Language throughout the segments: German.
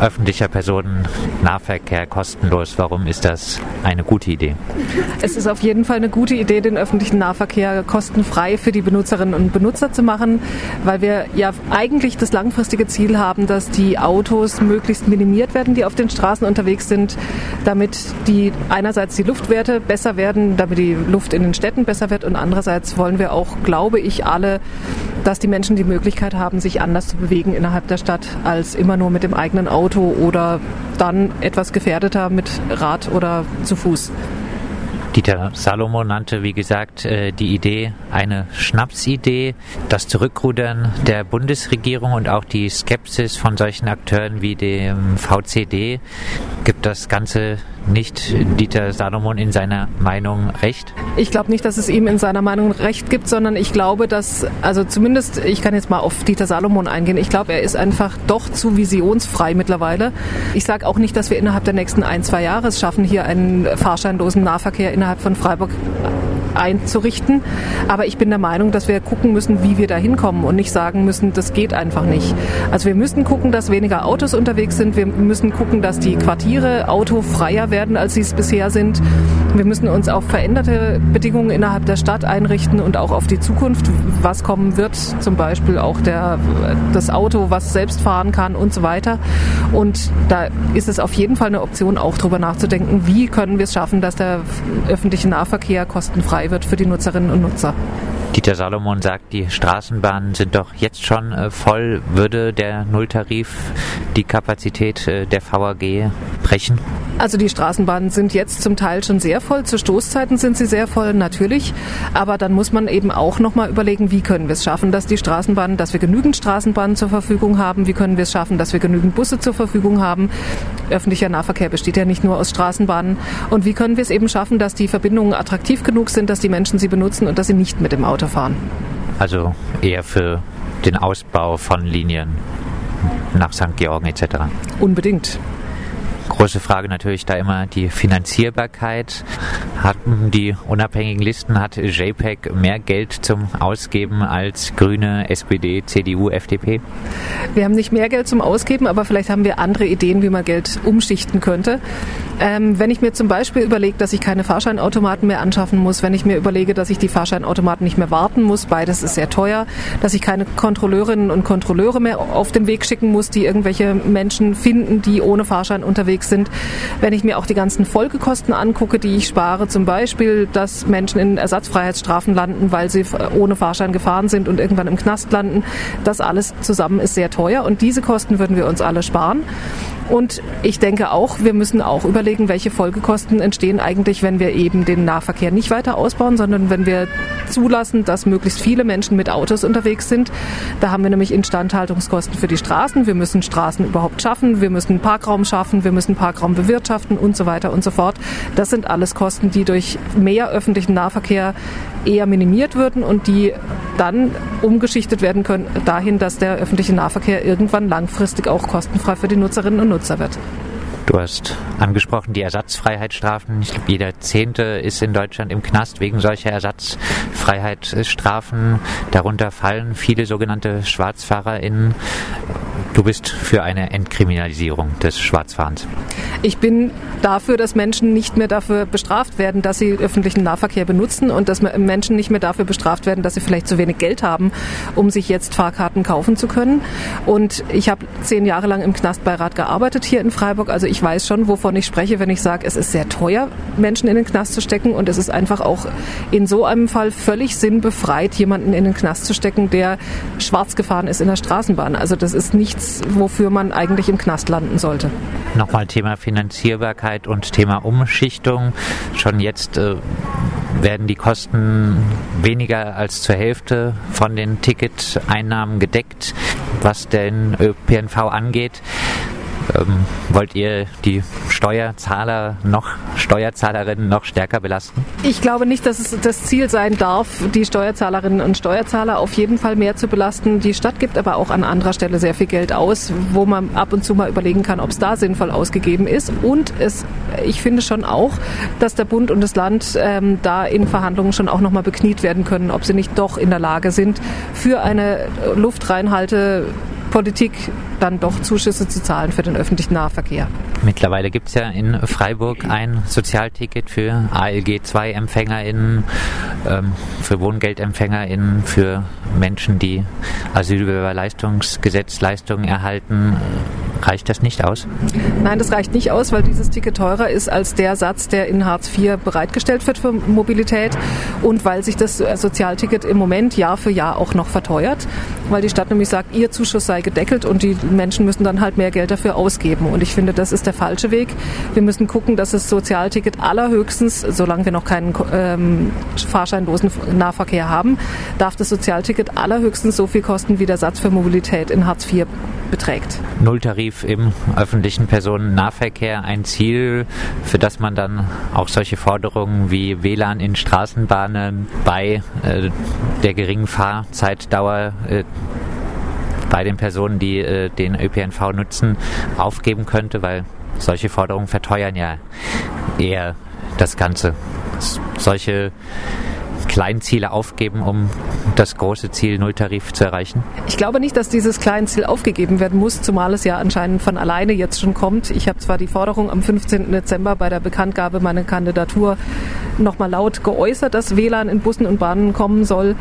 öffentlicher Personennahverkehr kostenlos. Warum ist das eine gute Idee? Es ist auf jeden Fall eine gute Idee, den öffentlichen Nahverkehr kostenfrei für die Benutzerinnen und Benutzer zu machen, weil wir ja eigentlich das langfristige Ziel haben, dass die Autos möglichst minimiert werden, die auf den Straßen unterwegs sind, damit die einerseits die Luftwerte besser werden, damit die Luft in den Städten besser wird und andererseits wollen wir auch, glaube ich, alle, dass die Menschen die Möglichkeit haben, sich anders zu bewegen innerhalb der Stadt als immer nur mit dem eigenen Auto oder dann etwas gefährdeter mit Rad oder zu Fuß. Dieter Salomo nannte, wie gesagt, äh, die Idee eine Schnapsidee. Das Zurückrudern der Bundesregierung und auch die Skepsis von solchen Akteuren wie dem VCD gibt das Ganze nicht Dieter Salomon in seiner Meinung recht? Ich glaube nicht, dass es ihm in seiner Meinung recht gibt, sondern ich glaube, dass, also zumindest, ich kann jetzt mal auf Dieter Salomon eingehen, ich glaube, er ist einfach doch zu visionsfrei mittlerweile. Ich sage auch nicht, dass wir innerhalb der nächsten ein, zwei Jahre es schaffen, hier einen fahrscheinlosen Nahverkehr innerhalb von Freiburg einzurichten. Aber ich bin der Meinung, dass wir gucken müssen, wie wir da hinkommen und nicht sagen müssen, das geht einfach nicht. Also wir müssen gucken, dass weniger Autos unterwegs sind. Wir müssen gucken, dass die Quartiere autofreier werden, als sie es bisher sind. Wir müssen uns auf veränderte Bedingungen innerhalb der Stadt einrichten und auch auf die Zukunft, was kommen wird, zum Beispiel auch der, das Auto, was selbst fahren kann und so weiter. Und da ist es auf jeden Fall eine Option, auch darüber nachzudenken, wie können wir es schaffen, dass der öffentliche Nahverkehr kostenfrei wird für die Nutzerinnen und Nutzer. Dieter Salomon sagt, die Straßenbahnen sind doch jetzt schon äh, voll. Würde der Nulltarif die Kapazität äh, der VAG brechen? Also die Straßenbahnen sind jetzt zum Teil schon sehr voll. Zu Stoßzeiten sind sie sehr voll, natürlich. Aber dann muss man eben auch nochmal überlegen, wie können wir es schaffen, dass die Straßenbahnen, dass wir genügend Straßenbahnen zur Verfügung haben. Wie können wir es schaffen, dass wir genügend Busse zur Verfügung haben. Öffentlicher Nahverkehr besteht ja nicht nur aus Straßenbahnen. Und wie können wir es eben schaffen, dass die Verbindungen attraktiv genug sind, dass die Menschen sie benutzen und dass sie nicht mit dem Auto fahren. Also eher für den Ausbau von Linien nach St. Georgen etc. Unbedingt. Große Frage natürlich da immer die Finanzierbarkeit. Hatten die unabhängigen Listen, hat JPEG mehr Geld zum Ausgeben als Grüne, SPD, CDU, FDP? Wir haben nicht mehr Geld zum Ausgeben, aber vielleicht haben wir andere Ideen, wie man Geld umschichten könnte. Ähm, wenn ich mir zum Beispiel überlege, dass ich keine Fahrscheinautomaten mehr anschaffen muss, wenn ich mir überlege, dass ich die Fahrscheinautomaten nicht mehr warten muss, beides ist sehr teuer, dass ich keine Kontrolleurinnen und Kontrolleure mehr auf den Weg schicken muss, die irgendwelche Menschen finden, die ohne Fahrschein unterwegs sind. Wenn ich mir auch die ganzen Folgekosten angucke, die ich spare, zum Beispiel, dass Menschen in Ersatzfreiheitsstrafen landen, weil sie ohne Fahrschein gefahren sind und irgendwann im Knast landen, das alles zusammen ist sehr teuer und diese Kosten würden wir uns alle sparen. Und ich denke auch, wir müssen auch überlegen, welche Folgekosten entstehen eigentlich, wenn wir eben den Nahverkehr nicht weiter ausbauen, sondern wenn wir zulassen, dass möglichst viele Menschen mit Autos unterwegs sind. Da haben wir nämlich Instandhaltungskosten für die Straßen. Wir müssen Straßen überhaupt schaffen. Wir müssen Parkraum schaffen. Wir müssen Parkraum bewirtschaften und so weiter und so fort. Das sind alles Kosten, die durch mehr öffentlichen Nahverkehr eher minimiert würden und die dann umgeschichtet werden können dahin, dass der öffentliche Nahverkehr irgendwann langfristig auch kostenfrei für die Nutzerinnen und Nutzer wird. Du hast angesprochen die Ersatzfreiheitsstrafen. Ich glaube, jeder Zehnte ist in Deutschland im Knast wegen solcher Ersatzfreiheitsstrafen. Darunter fallen viele sogenannte SchwarzfahrerInnen. Du bist für eine Entkriminalisierung des Schwarzfahrens. Ich bin dafür, dass Menschen nicht mehr dafür bestraft werden, dass sie öffentlichen Nahverkehr benutzen und dass Menschen nicht mehr dafür bestraft werden, dass sie vielleicht zu wenig Geld haben, um sich jetzt Fahrkarten kaufen zu können. Und ich habe zehn Jahre lang im Knastbeirat gearbeitet hier in Freiburg. Also ich weiß schon, wovon ich spreche, wenn ich sage, es ist sehr teuer, Menschen in den Knast zu stecken. Und es ist einfach auch in so einem Fall völlig sinnbefreit, jemanden in den Knast zu stecken, der schwarz gefahren ist in der Straßenbahn. Also das ist nichts wofür man eigentlich im Knast landen sollte. Nochmal Thema Finanzierbarkeit und Thema Umschichtung. Schon jetzt äh, werden die Kosten weniger als zur Hälfte von den Ticketeinnahmen gedeckt, was den ÖPNV angeht. Ähm, wollt ihr die Steuerzahler noch, Steuerzahlerinnen noch stärker belasten? Ich glaube nicht, dass es das Ziel sein darf, die Steuerzahlerinnen und Steuerzahler auf jeden Fall mehr zu belasten. Die Stadt gibt aber auch an anderer Stelle sehr viel Geld aus, wo man ab und zu mal überlegen kann, ob es da sinnvoll ausgegeben ist. Und es, ich finde schon auch, dass der Bund und das Land ähm, da in Verhandlungen schon auch nochmal bekniet werden können, ob sie nicht doch in der Lage sind, für eine Luftreinhalte Politik dann doch Zuschüsse zu zahlen für den öffentlichen Nahverkehr. Mittlerweile gibt es ja in Freiburg ein Sozialticket für ALG-2-EmpfängerInnen, ähm, für WohngeldempfängerInnen, für Menschen, die Asylbewerberleistungsgesetz Leistungen erhalten. Reicht das nicht aus? Nein, das reicht nicht aus, weil dieses Ticket teurer ist als der Satz, der in Hartz IV bereitgestellt wird für Mobilität und weil sich das Sozialticket im Moment Jahr für Jahr auch noch verteuert, weil die Stadt nämlich sagt, ihr Zuschuss sei gedeckelt und die Menschen müssen dann halt mehr Geld dafür ausgeben. Und ich finde, das ist der falsche Weg. Wir müssen gucken, dass das Sozialticket allerhöchstens, solange wir noch keinen ähm, fahrscheinlosen Nahverkehr haben, darf das Sozialticket allerhöchstens so viel kosten, wie der Satz für Mobilität in Hartz IV beträgt. Nulltarif im öffentlichen Personennahverkehr ein Ziel, für das man dann auch solche Forderungen wie WLAN in Straßenbahnen bei äh, der geringen Fahrzeitdauer äh, bei den Personen, die äh, den ÖPNV nutzen, aufgeben könnte, weil solche Forderungen verteuern ja eher das Ganze. Solche kleinen Ziele aufgeben, um das große Ziel Nulltarif zu erreichen? Ich glaube nicht, dass dieses kleine Ziel aufgegeben werden muss, zumal es ja anscheinend von alleine jetzt schon kommt. Ich habe zwar die Forderung am 15. Dezember bei der Bekanntgabe meiner Kandidatur nochmal laut geäußert, dass WLAN in Bussen und Bahnen kommen soll.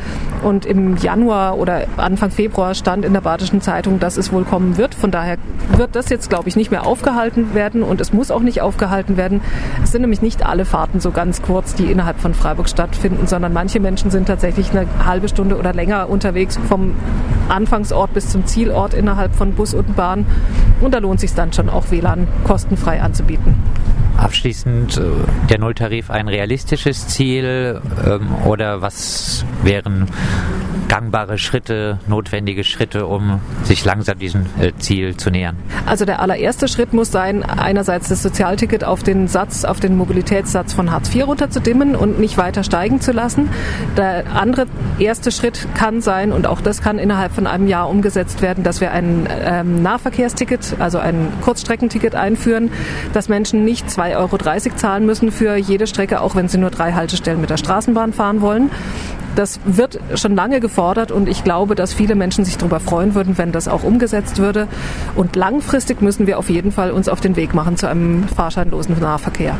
Und im Januar oder Anfang Februar stand in der Badischen Zeitung, dass es wohl kommen wird. Von daher wird das jetzt, glaube ich, nicht mehr aufgehalten werden und es muss auch nicht aufgehalten werden. Es sind nämlich nicht alle Fahrten so ganz kurz, die innerhalb von Freiburg stattfinden, sondern manche Menschen sind tatsächlich eine halbe Stunde oder länger unterwegs vom Anfangsort bis zum Zielort innerhalb von Bus und Bahn. Und da lohnt es sich dann schon auch WLAN kostenfrei anzubieten. Abschließend, äh, der Nulltarif ein realistisches Ziel ähm, oder was wären gangbare Schritte, notwendige Schritte, um sich langsam diesem äh, Ziel zu nähern? Also der allererste Schritt muss sein, einerseits das Sozialticket auf den Satz, auf den Mobilitätssatz von Hartz IV runterzudimmen und nicht weiter steigen zu lassen. Der andere erste Schritt kann sein, und auch das kann innerhalb von einem Jahr umgesetzt werden, dass wir ein ähm, Nahverkehrsticket, also ein Kurzstreckenticket einführen, dass Menschen nicht 2,30 Euro zahlen müssen für jede Strecke, auch wenn sie nur drei Haltestellen mit der Straßenbahn fahren wollen. Das wird schon lange gefordert und ich glaube, dass viele Menschen sich darüber freuen würden, wenn das auch umgesetzt würde. Und langfristig müssen wir auf jeden Fall uns auf den Weg machen zu einem fahrscheinlosen Nahverkehr.